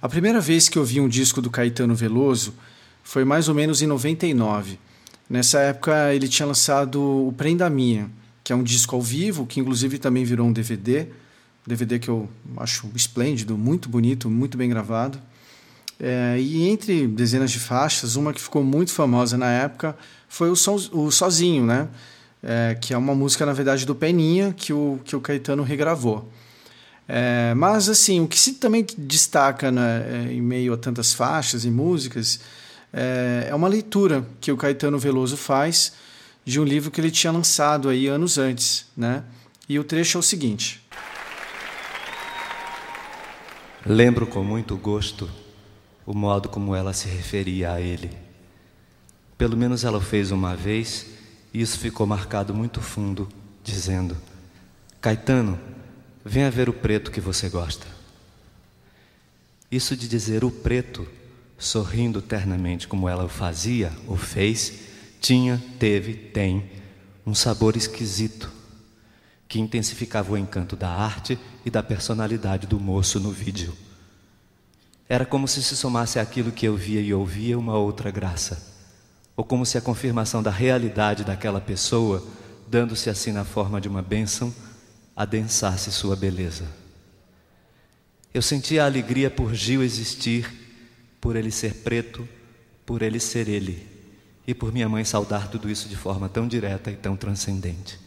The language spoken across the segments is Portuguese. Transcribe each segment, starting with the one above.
A primeira vez que eu vi um disco do Caetano Veloso foi mais ou menos em 99. Nessa época ele tinha lançado o Prenda Minha, que é um disco ao vivo, que inclusive também virou um DVD. DVD que eu acho esplêndido, muito bonito, muito bem gravado. É, e entre dezenas de faixas, uma que ficou muito famosa na época foi o, so, o Sozinho, né? É, que é uma música, na verdade, do Peninha, que o, que o Caetano regravou. É, mas, assim, o que se também destaca né, é, em meio a tantas faixas e músicas é, é uma leitura que o Caetano Veloso faz de um livro que ele tinha lançado aí anos antes, né? E o trecho é o seguinte: Lembro com muito gosto o modo como ela se referia a ele. Pelo menos ela o fez uma vez e isso ficou marcado muito fundo, dizendo: Caetano, venha ver o preto que você gosta. Isso de dizer o preto, sorrindo ternamente como ela o fazia, o fez, tinha, teve, tem um sabor esquisito que intensificava o encanto da arte e da personalidade do moço no vídeo. Era como se se somasse àquilo que eu via e ouvia uma outra graça, ou como se a confirmação da realidade daquela pessoa, dando-se assim na forma de uma bênção, adensasse sua beleza. Eu sentia a alegria por Gil existir, por ele ser preto, por ele ser ele, e por minha mãe saudar tudo isso de forma tão direta e tão transcendente.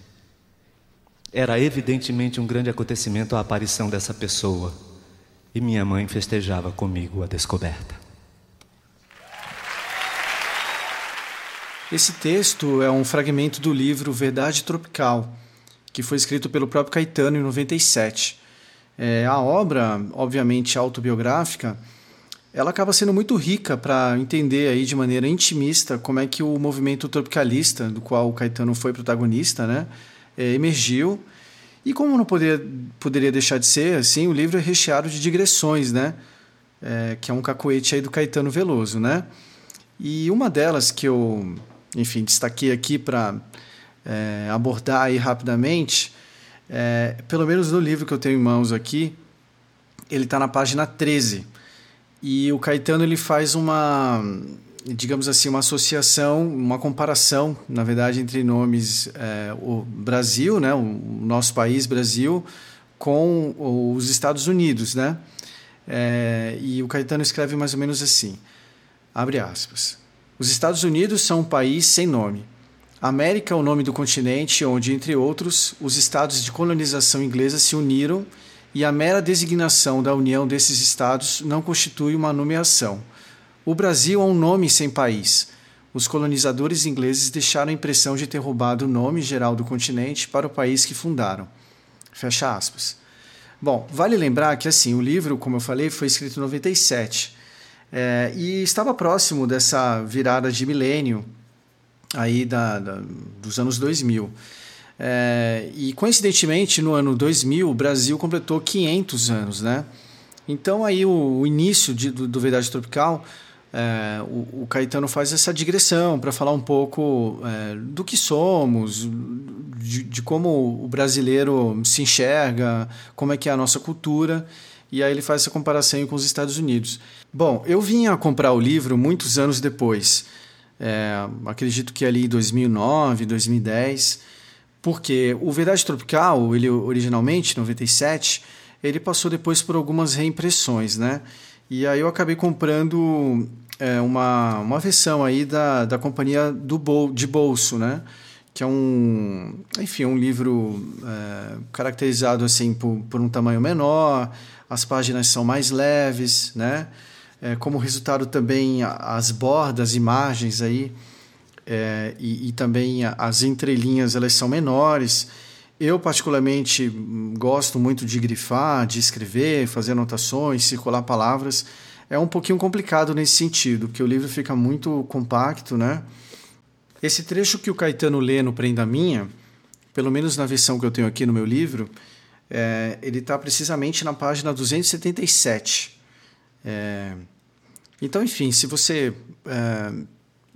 Era evidentemente um grande acontecimento a aparição dessa pessoa e minha mãe festejava comigo a descoberta. Esse texto é um fragmento do livro Verdade Tropical, que foi escrito pelo próprio Caetano em 97. É, a obra, obviamente autobiográfica, ela acaba sendo muito rica para entender aí de maneira intimista como é que o movimento tropicalista, do qual o Caetano foi protagonista, né, é, emergiu e como não poderia, poderia deixar de ser, assim, o livro é recheado de digressões, né? É, que é um cacoete aí do Caetano Veloso, né? E uma delas que eu, enfim, destaquei aqui para é, abordar aí rapidamente, é, pelo menos no livro que eu tenho em mãos aqui, ele está na página 13. E o Caetano ele faz uma digamos assim, uma associação, uma comparação, na verdade, entre nomes é, o Brasil, né, o nosso país Brasil, com os Estados Unidos, né? É, e o Caetano escreve mais ou menos assim, abre aspas, os Estados Unidos são um país sem nome. América é o nome do continente onde, entre outros, os estados de colonização inglesa se uniram e a mera designação da união desses estados não constitui uma nomeação o Brasil é um nome sem país. Os colonizadores ingleses deixaram a impressão de ter roubado o nome geral do continente para o país que fundaram. Fecha aspas. Bom, vale lembrar que assim o livro, como eu falei, foi escrito em 97 é, e estava próximo dessa virada de milênio aí da, da dos anos 2000. É, e coincidentemente no ano 2000 o Brasil completou 500 anos, né? Então aí o, o início de, do, do Verdade Tropical é, o, o, Caetano faz essa digressão para falar um pouco é, do que somos, de, de, como o brasileiro se enxerga, como é que é a nossa cultura, e aí ele faz essa comparação com os Estados Unidos. Bom, eu vim a comprar o livro muitos anos depois, é, acredito que ali em 2009, 2010, porque o Verdade Tropical, ele originalmente, 97, ele passou depois por algumas reimpressões, né? E aí eu acabei comprando é, uma, uma versão aí da, da companhia do bol, de bolso, né? Que é um, enfim, um livro é, caracterizado assim por, por um tamanho menor, as páginas são mais leves, né? É, como resultado também as bordas, imagens aí é, e, e, também as entrelinhas elas são menores. Eu particularmente gosto muito de grifar, de escrever, fazer anotações, circular palavras é um pouquinho complicado nesse sentido, porque o livro fica muito compacto, né? Esse trecho que o Caetano lê no Prenda Minha, pelo menos na versão que eu tenho aqui no meu livro, é, ele está precisamente na página 277. É, então, enfim, se você é,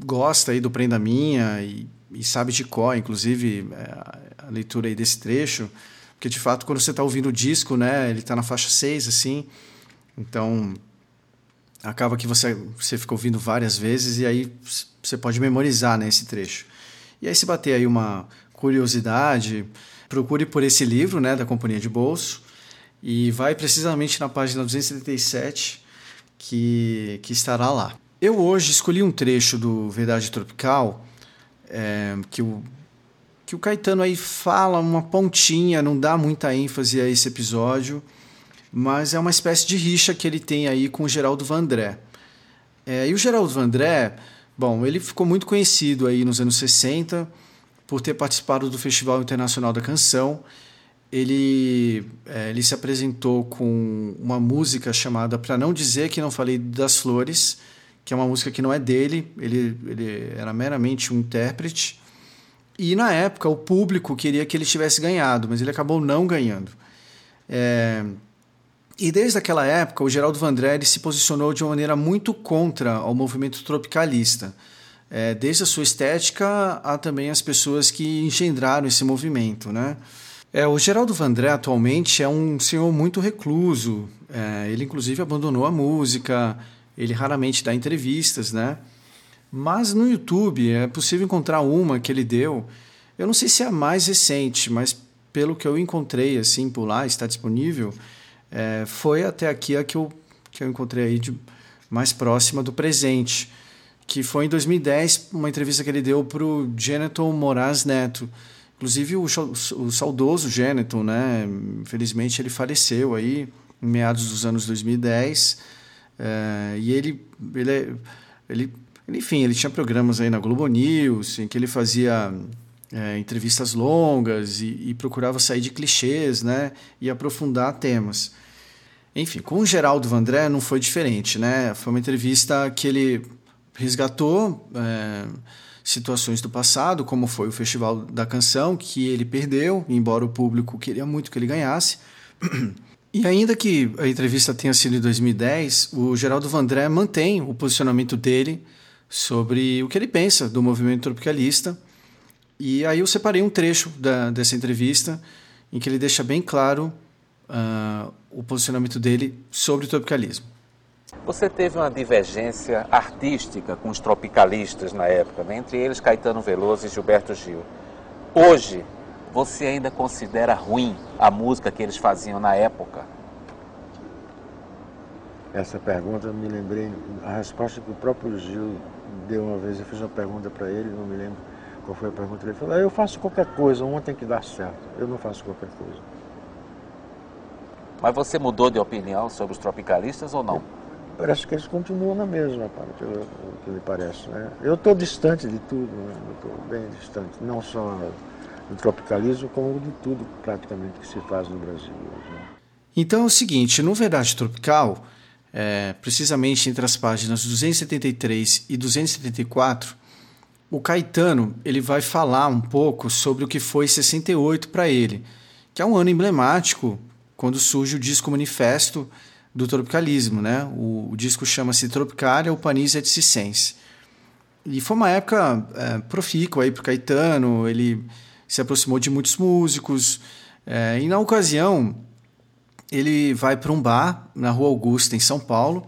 gosta aí do Prenda Minha e, e sabe de cor, inclusive, é, a leitura aí desse trecho, porque de fato, quando você está ouvindo o disco, né, ele está na faixa 6, assim, então acaba que você, você fica ouvindo várias vezes e aí você pode memorizar né, esse trecho. E aí se bater aí uma curiosidade, procure por esse livro né, da Companhia de Bolso e vai precisamente na página 277 que, que estará lá. Eu hoje escolhi um trecho do Verdade Tropical é, que, o, que o Caetano aí fala uma pontinha, não dá muita ênfase a esse episódio, mas é uma espécie de rixa que ele tem aí com o Geraldo Vandré. É, e o Geraldo Vandré, bom, ele ficou muito conhecido aí nos anos 60 por ter participado do Festival Internacional da Canção. Ele, é, ele se apresentou com uma música chamada Para Não Dizer Que Não Falei das Flores, que é uma música que não é dele, ele, ele era meramente um intérprete. E na época o público queria que ele tivesse ganhado, mas ele acabou não ganhando. É, e desde aquela época, o Geraldo Vandré se posicionou de uma maneira muito contra o movimento tropicalista. É, desde a sua estética a também as pessoas que engendraram esse movimento. Né? É, o Geraldo Vandré atualmente é um senhor muito recluso. É, ele, inclusive, abandonou a música, ele raramente dá entrevistas, né? Mas no YouTube é possível encontrar uma que ele deu. Eu não sei se é a mais recente, mas pelo que eu encontrei assim por lá, está disponível é, foi até aqui a que eu, que eu encontrei aí de mais próxima do presente, que foi em 2010, uma entrevista que ele deu para o Geneton Moraes Neto. Inclusive o, o saudoso Geneton, né? Infelizmente ele faleceu aí em meados dos anos 2010. É, e ele, ele, é, ele, enfim, ele tinha programas aí na Globo News, em que ele fazia é, entrevistas longas e, e, procurava sair de clichês, né? E aprofundar temas. Enfim, com o Geraldo Vandré não foi diferente, né? Foi uma entrevista que ele resgatou é, situações do passado, como foi o Festival da Canção, que ele perdeu, embora o público queria muito que ele ganhasse. E ainda que a entrevista tenha sido em 2010, o Geraldo Vandré mantém o posicionamento dele sobre o que ele pensa do movimento tropicalista. E aí eu separei um trecho da, dessa entrevista em que ele deixa bem claro uh, o posicionamento dele sobre o tropicalismo. Você teve uma divergência artística com os tropicalistas na época, né? entre eles Caetano Veloso e Gilberto Gil. Hoje, você ainda considera ruim a música que eles faziam na época? Essa pergunta eu me lembrei, a resposta que o próprio Gil deu uma vez, eu fiz uma pergunta para ele, não me lembro qual foi a pergunta, ele falou, ah, eu faço qualquer coisa, uma tem que dar certo, eu não faço qualquer coisa. Mas você mudou de opinião sobre os tropicalistas ou não? Parece que eles continuam na mesma, pelo que me parece. Né? Eu estou distante de tudo, né? estou bem distante, não só do tropicalismo, como de tudo praticamente que se faz no Brasil hoje. Né? Então é o seguinte, no Verdade Tropical, é, precisamente entre as páginas 273 e 274, o Caetano ele vai falar um pouco sobre o que foi 68 para ele, que é um ano emblemático quando surge o disco Manifesto do Tropicalismo. Né? O, o disco chama-se Tropicália ou Panis et Cicense. E foi uma época é, profícua para o Caetano, ele se aproximou de muitos músicos, é, e na ocasião ele vai para um bar na Rua Augusta, em São Paulo,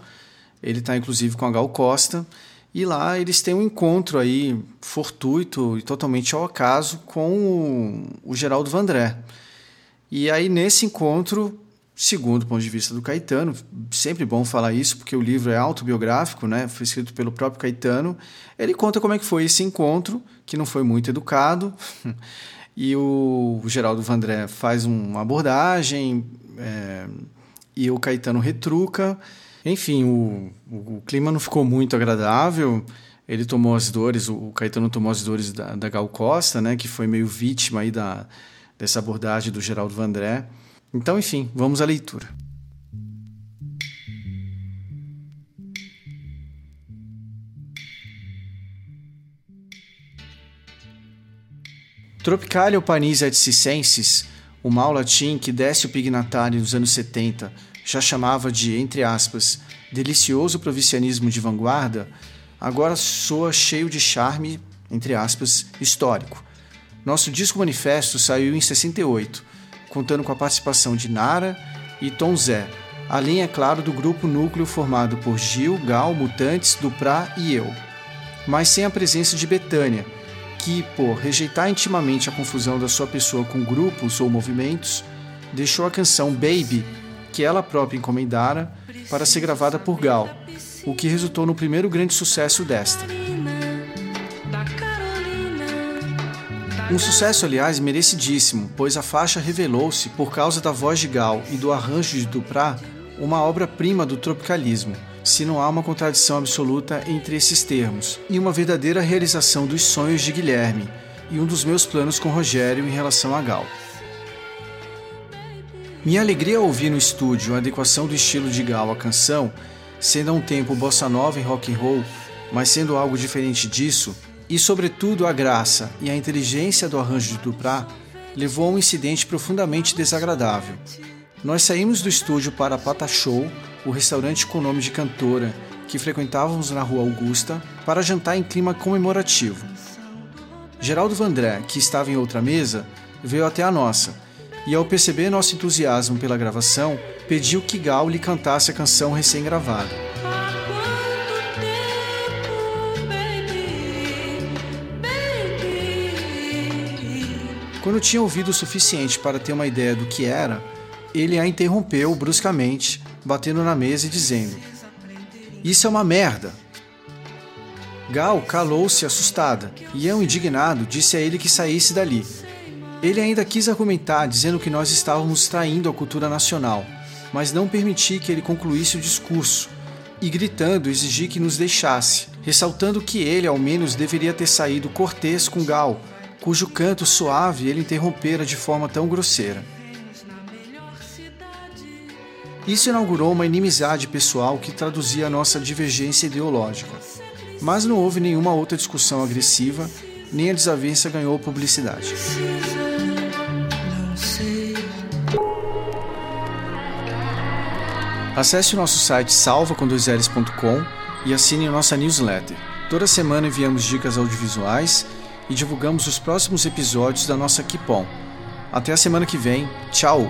ele está inclusive com a Gal Costa, e lá eles têm um encontro aí fortuito e totalmente ao acaso com o, o Geraldo Vandré. E aí, nesse encontro, segundo o ponto de vista do Caetano, sempre bom falar isso, porque o livro é autobiográfico, né? foi escrito pelo próprio Caetano, ele conta como é que foi esse encontro, que não foi muito educado, e o, Geraldo Vandré faz uma abordagem, é, e o Caetano retruca, enfim, o, o, clima não ficou muito agradável, ele tomou as dores, o Caetano tomou as dores da, da Gal Costa, né, que foi meio vítima aí da, dessa abordagem do Geraldo Vandré. Então, enfim, vamos à leitura. Tropicalia panis et cicensis, o mal latim que desce o pignatário nos anos 70 já chamava de, entre aspas, delicioso provincianismo de vanguarda, agora soa cheio de charme, entre aspas, histórico, nosso disco manifesto saiu em 68, contando com a participação de Nara e Tom Zé, além, é claro, do grupo núcleo formado por Gil, Gal, Mutantes, Duprá e eu, mas sem a presença de Betânia, que, por rejeitar intimamente a confusão da sua pessoa com grupos ou movimentos, deixou a canção Baby, que ela própria encomendara, para ser gravada por Gal, o que resultou no primeiro grande sucesso desta. Um sucesso, aliás, merecidíssimo, pois a faixa revelou-se, por causa da voz de Gal e do arranjo de Duprat, uma obra-prima do tropicalismo, se não há uma contradição absoluta entre esses termos, e uma verdadeira realização dos sonhos de Guilherme e um dos meus planos com Rogério em relação a Gal. Minha alegria ao ouvir no estúdio a adequação do estilo de Gal à canção, sendo a um tempo bossa nova e rock and roll, mas sendo algo diferente disso, e sobretudo a graça e a inteligência do arranjo de Duprat, levou a um incidente profundamente desagradável. Nós saímos do estúdio para Pata Show, o restaurante com nome de cantora que frequentávamos na Rua Augusta, para jantar em clima comemorativo. Geraldo Vandré, que estava em outra mesa, veio até a nossa e, ao perceber nosso entusiasmo pela gravação, pediu que Gal lhe cantasse a canção recém-gravada. Quando tinha ouvido o suficiente para ter uma ideia do que era, ele a interrompeu bruscamente, batendo na mesa e dizendo: Isso é uma merda. Gal calou-se assustada e, eu indignado, disse a ele que saísse dali. Ele ainda quis argumentar, dizendo que nós estávamos traindo a cultura nacional, mas não permiti que ele concluísse o discurso e, gritando, exigi que nos deixasse, ressaltando que ele, ao menos, deveria ter saído cortês com Gal cujo canto suave ele interrompera de forma tão grosseira. Isso inaugurou uma inimizade pessoal que traduzia a nossa divergência ideológica. Mas não houve nenhuma outra discussão agressiva, nem a desavença ganhou publicidade. Acesse o nosso site salvacom e assine nossa newsletter. Toda semana enviamos dicas audiovisuais e divulgamos os próximos episódios da nossa Kipom. Até a semana que vem. Tchau!